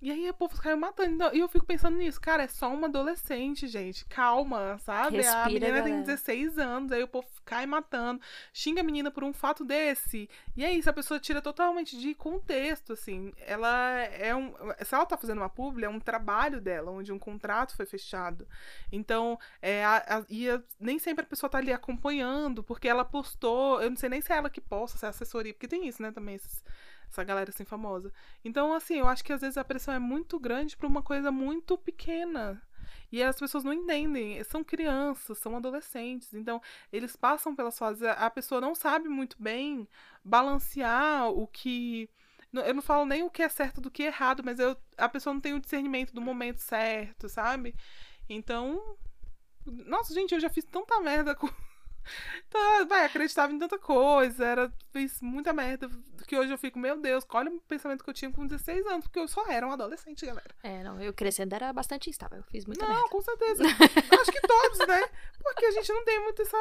E aí o povo caiu matando. E eu fico pensando nisso, cara, é só uma adolescente, gente. Calma, sabe? a Respira, menina tem galera. 16 anos, aí o povo cai matando, xinga a menina por um fato desse. E é isso, a pessoa tira totalmente de contexto, assim. Ela é um. Se ela tá fazendo uma publi, é um trabalho dela, onde um contrato foi fechado. Então, é, a, a- e a- nem sempre a pessoa tá ali acompanhando, porque ela postou. Eu não sei nem se é ela que posta, se é a assessoria, porque tem isso, né, também, esses- essa galera assim famosa. Então, assim, eu acho que às vezes a pressão é muito grande pra uma coisa muito pequena. E as pessoas não entendem, são crianças, são adolescentes, então eles passam pelas fases. A pessoa não sabe muito bem balancear o que. Eu não falo nem o que é certo do que é errado, mas eu, a pessoa não tem o discernimento do momento certo, sabe? Então. Nossa, gente, eu já fiz tanta merda com. Tá, vai, acreditava em tanta coisa, era, fiz muita merda, que hoje eu fico, meu Deus, olha o pensamento que eu tinha com 16 anos, porque eu só era um adolescente, galera. É, não, eu crescendo era bastante instável. Eu fiz muita não, merda. com certeza. Acho que todos, né? Porque a gente não tem muito essa.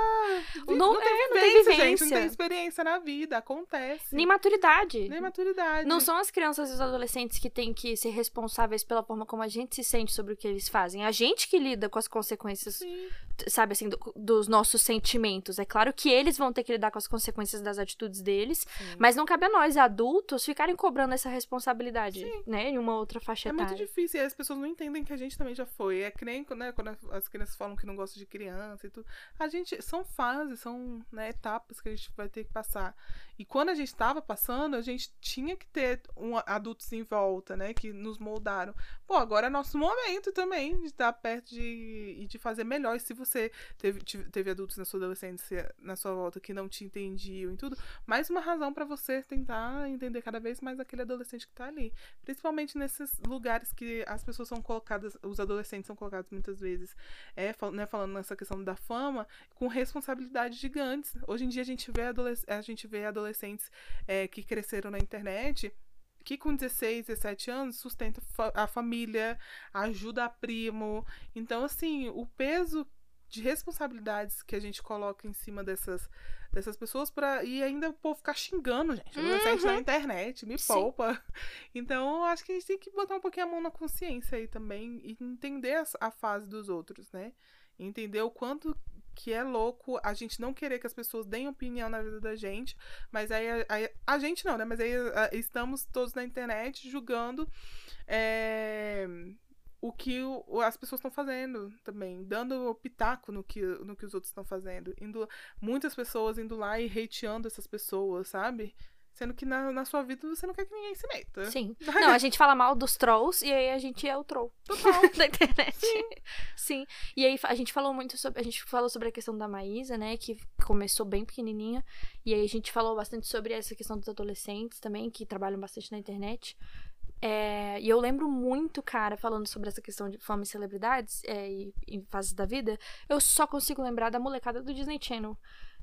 vi- Não- tem é, não tem vivência, gente, não vivência. tem experiência na vida, acontece. Nem maturidade. Nem maturidade. Não são as crianças e os adolescentes que têm que ser responsáveis pela forma como a gente se sente sobre o que eles fazem. A gente que lida com as consequências, Sim. sabe, assim, do- dos nossos sentimentos. É claro que eles vão ter que lidar com as consequências das atitudes deles, Sim. mas não cabe a nós, adultos, ficarem cobrando essa responsabilidade, Sim. né, em uma outra faixa É muito etária. difícil, e as pessoas não entendem que a gente também já foi. É que nem né, quando as crianças falam que não gostam de criança e tudo. A gente. São fases, são né, etapas que a gente vai ter que passar. E quando a gente estava passando, a gente tinha que ter um, adultos em volta, né? Que nos moldaram. Pô, agora é nosso momento também de estar perto de, e de fazer melhor. E se você teve, teve adultos na sua adolescência, na sua volta, que não te entendiam e tudo, mais uma razão para você tentar entender cada vez mais aquele adolescente que tá ali. Principalmente nesses lugares que as pessoas são colocadas, os adolescentes são colocados muitas vezes, é, né, falando nessa questão da fama, com responsabilidades gigantes. Hoje em dia a gente vê, adolesc a gente vê adolescentes é, que cresceram na internet que com 16, 17 anos sustenta a família, ajuda a primo. Então, assim, o peso de responsabilidades que a gente coloca em cima dessas, dessas pessoas para e ainda o povo ficar xingando, gente. Adolescente na internet, me Sim. poupa. Então, eu acho que a gente tem que botar um pouquinho a mão na consciência aí também e entender a fase dos outros, né? Entender o quanto que é louco a gente não querer que as pessoas deem opinião na vida da gente, mas aí a, aí- a gente não, né? Mas aí a- estamos todos na internet julgando é, o que o- as pessoas estão fazendo também, dando pitaco no que, no que os outros estão fazendo. Indo, muitas pessoas indo lá e hateando essas pessoas, sabe? Sendo que na, na sua vida você não quer que ninguém se meta. Sim. Não, a gente fala mal dos trolls e aí a gente é o troll Total. da internet. Sim. E aí a gente falou muito sobre. A gente falou sobre a questão da Maísa, né? Que começou bem pequenininha. E aí a gente falou bastante sobre essa questão dos adolescentes também, que trabalham bastante na internet. É, e eu lembro muito, cara, falando sobre essa questão de fama e celebridades é, e em fases da vida, eu só consigo lembrar da molecada do Disney Channel.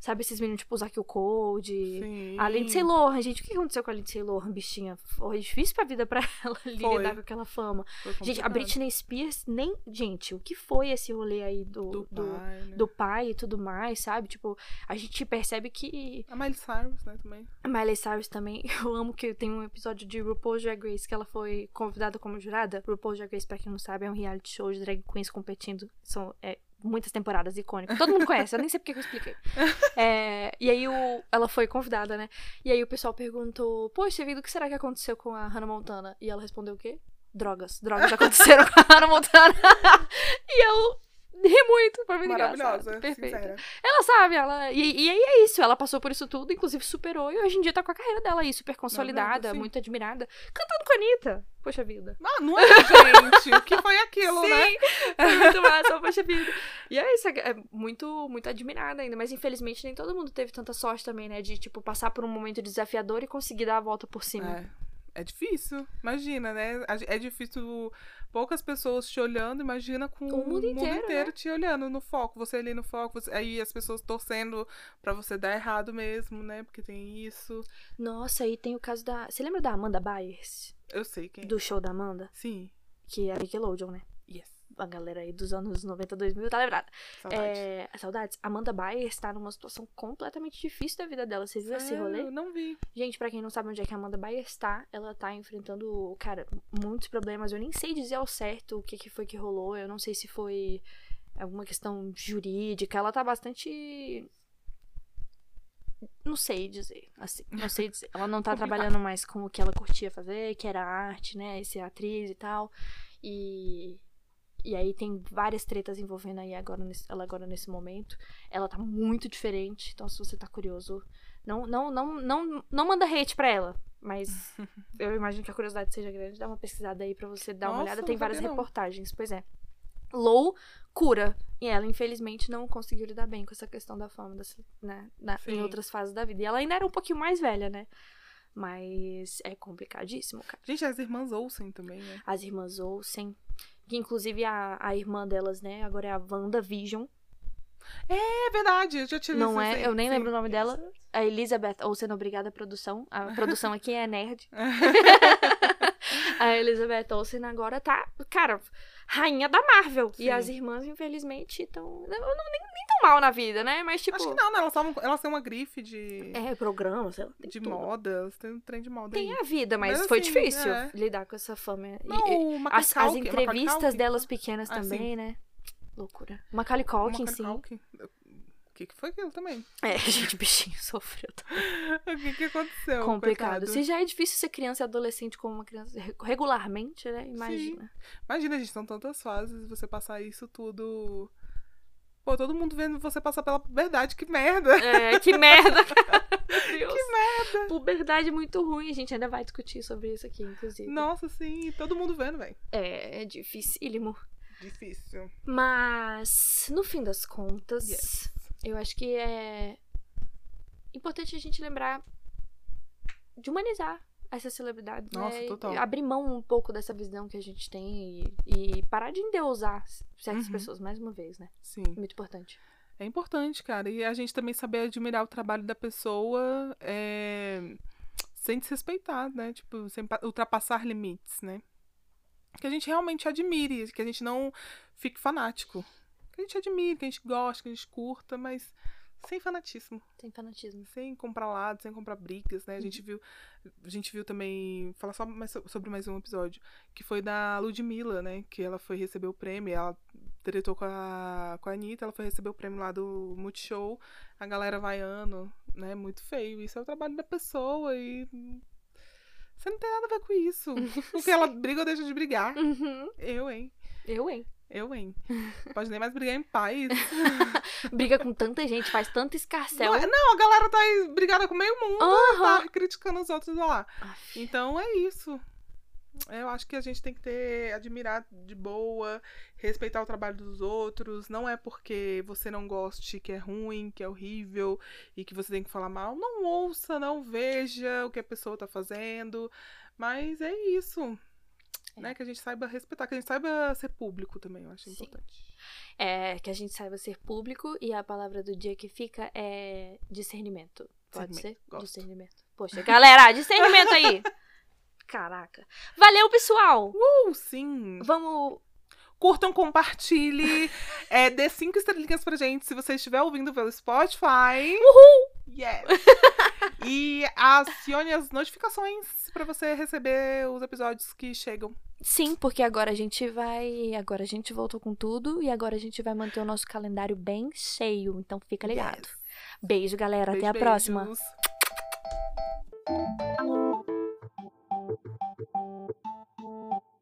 Sabe, esses meninos tipo Zack o Code, Sim. a Lindsay Lohan, gente, o que aconteceu com a Lindsay Lohan, bichinha? Foi difícil pra vida pra ela Foi. lidar com aquela fama. Gente, a. Britney Spears nem. Gente, o que foi esse rolê aí do, do, do, pai, né? do pai e tudo mais, sabe? Tipo, a gente percebe que. A Miley Cyrus, né, também. A Miley Cyrus também. Eu amo que tem um episódio de RuPaul's Drag Race que ela foi convidada como jurada. RuPaul's Drag Race, pra quem não sabe, é um reality show de drag queens competindo. São é, muitas temporadas icônicas. Todo mundo conhece, eu nem sei porque que eu expliquei. É, e aí o, ela foi convidada, né? E aí o pessoal perguntou: Poxa, vida, o que será que aconteceu com a Hannah Montana? E ela respondeu o quê? Drogas. Drogas aconteceram com a Hannah Montana. e eu ri muito, foi muito Maravilhosa, engraçado. Perfeito. sincera. Ela sabe, ela. E, e aí é isso, ela passou por isso tudo, inclusive superou, e hoje em dia tá com a carreira dela aí, super consolidada, sim. muito admirada. Cantando com a Anitta. Poxa vida. Ah, não é, gente? o que foi aquilo, né? Sim, foi muito massa, poxa vida. E é isso, é muito, muito admirada ainda, mas infelizmente nem todo mundo teve tanta sorte também, né? De, tipo, passar por um momento desafiador e conseguir dar a volta por cima. É. É difícil, imagina, né? É difícil poucas pessoas te olhando, imagina com O mundo inteiro, né? te olhando no foco, você ali no foco, você- aí as pessoas torcendo pra você dar errado mesmo, né? Porque tem isso. Nossa, aí tem o caso da. Você lembra da Amanda Byers? Eu sei quem. Do show da Amanda? Sim. Que é a Nickelodeon, né? A galera aí dos anos 90, 2000 tá lembrada. Saudade. É, saudades. Amanda Bayer está numa situação completamente difícil da vida dela. Você viu esse É, rolê? Eu não vi. Gente, pra quem não sabe onde é que a Amanda Bayer está, ela tá enfrentando, cara, muitos problemas. Eu nem sei dizer ao certo o que, que foi que rolou. Eu não sei se foi alguma questão jurídica. Ela tá bastante. Não sei dizer, assim, não sei dizer. Ela não tá trabalhando mais com o que ela curtia fazer, que era arte, né, ser atriz e tal. E e aí tem várias tretas envolvendo aí agora nesse, ela agora nesse momento. Ela tá muito diferente, então se você tá curioso, não não não não, não manda hate pra ela, mas eu imagino que a curiosidade seja grande, dá uma pesquisada aí pra você dar uma Nossa, olhada, não tem várias reportagens, pois é. Low cura. E ela, infelizmente, não conseguiu lidar bem com essa questão da fama dessa- né, na- em outras fases da vida. E ela ainda era um pouquinho mais velha, né? Mas é complicadíssimo, cara. Gente, as irmãs Olsen também, né? As irmãs Olsen. Que inclusive a, a irmã delas, né? Agora é a WandaVision. É verdade, eu já tive Não é? aí, Eu nem sim. lembro o nome dela. A Elizabeth Olsen, obrigada, produção. A produção aqui é nerd. a Elizabeth Olsen agora tá, cara, rainha da Marvel. E Sim. as irmãs, infelizmente, estão. Nem, nem tão mal na vida, né? Mas, tipo. Acho que não, né? Elas, tavam- elas têm uma grife de, É, programa, sei lá. tem de tudo. moda, elas têm um trem de moda Tem aí. a vida, mas, Mas, foi assim, difícil é. lidar com essa fama. E- Não, e- o Macaulay as, as entrevistas delas pequenas Ah, sim. também, né? Loucura. Macaulay Culkin, Macaulay sim. Culkin. O que, que foi aquilo também? É, gente, bichinho sofreu. O que, que aconteceu? complicado. coitado? Se já é difícil ser criança e adolescente como uma criança re- regularmente, né? Imagina. Imagina, gente, são tantas fases, você passar isso tudo. Pô, todo mundo vendo você passar pela puberdade, que merda! É, que merda, Deus. Que merda. Puberdade muito ruim. A gente ainda vai discutir sobre isso aqui, inclusive. Nossa, sim, todo mundo vendo, velho. É, é dificílimo. Difícil. Mas, no fim das contas, Yes. Eu acho que é importante a gente lembrar de humanizar essas celebridades. Nossa, né? E total. Abrir mão um pouco dessa visão que a gente tem e, e parar de endeusar certas Uhum. pessoas, mais uma vez, né? Sim. Muito importante. É importante, cara. E a gente também saber admirar o trabalho da pessoa é, sem desrespeitar, né? Tipo, sem pa- ultrapassar limites, né? Que a gente realmente admire, que a gente não fique fanático. Que a gente admire, que a gente gosta, que a gente curta, mas sem fanatismo. Sem fanatismo. Sem comprar lados, sem comprar brigas, né? A gente viu. A gente viu também. Falar só mais so- sobre mais um episódio. Que foi da Ludmilla, né? Que ela foi receber o prêmio. Ela tretou com a, com a Anitta, ela foi receber o prêmio lá do Multishow. A galera vaiando, né? Muito feio. Isso é o trabalho da pessoa e. Você não tem nada a ver com isso. Porque ela briga ou deixa de brigar. Uhum. Eu, hein? Eu, hein? Eu, hein? Pode nem mais brigar em paz. Briga com tanta gente, faz tanto escarcel. Não, é- não, a galera tá aí brigada com meio mundo. Aham. Tá criticando os outros lá. Aff. Então é isso. Eu acho que a gente tem que ter, admirar de boa, respeitar o trabalho dos outros. Não é porque você não goste que é ruim, que é horrível e que você tem que falar mal. Não ouça, não veja o que a pessoa tá fazendo. Mas é isso. É. Né? Que a gente saiba respeitar, que a gente saiba ser público também, eu acho Sim. importante. É, que a gente saiba ser público e a palavra do dia que fica é discernimento. Pode Discernimento, ser? gosto. Discernimento. Poxa, galera, discernimento aí. Caraca. Valeu, pessoal. Uh, sim! Vamos. Curtam, compartilhe. é, dê cinco estrelinhas pra gente se você estiver ouvindo pelo Spotify. Uhul! Yes! e acione as notificações para você receber os episódios que chegam. Sim, porque agora a gente vai. Agora a gente voltou com tudo e agora a gente vai manter o nosso calendário bem cheio. Então fica ligado. Yes. Beijo, galera. Beijo, Até a beijos. próxima. Thank you.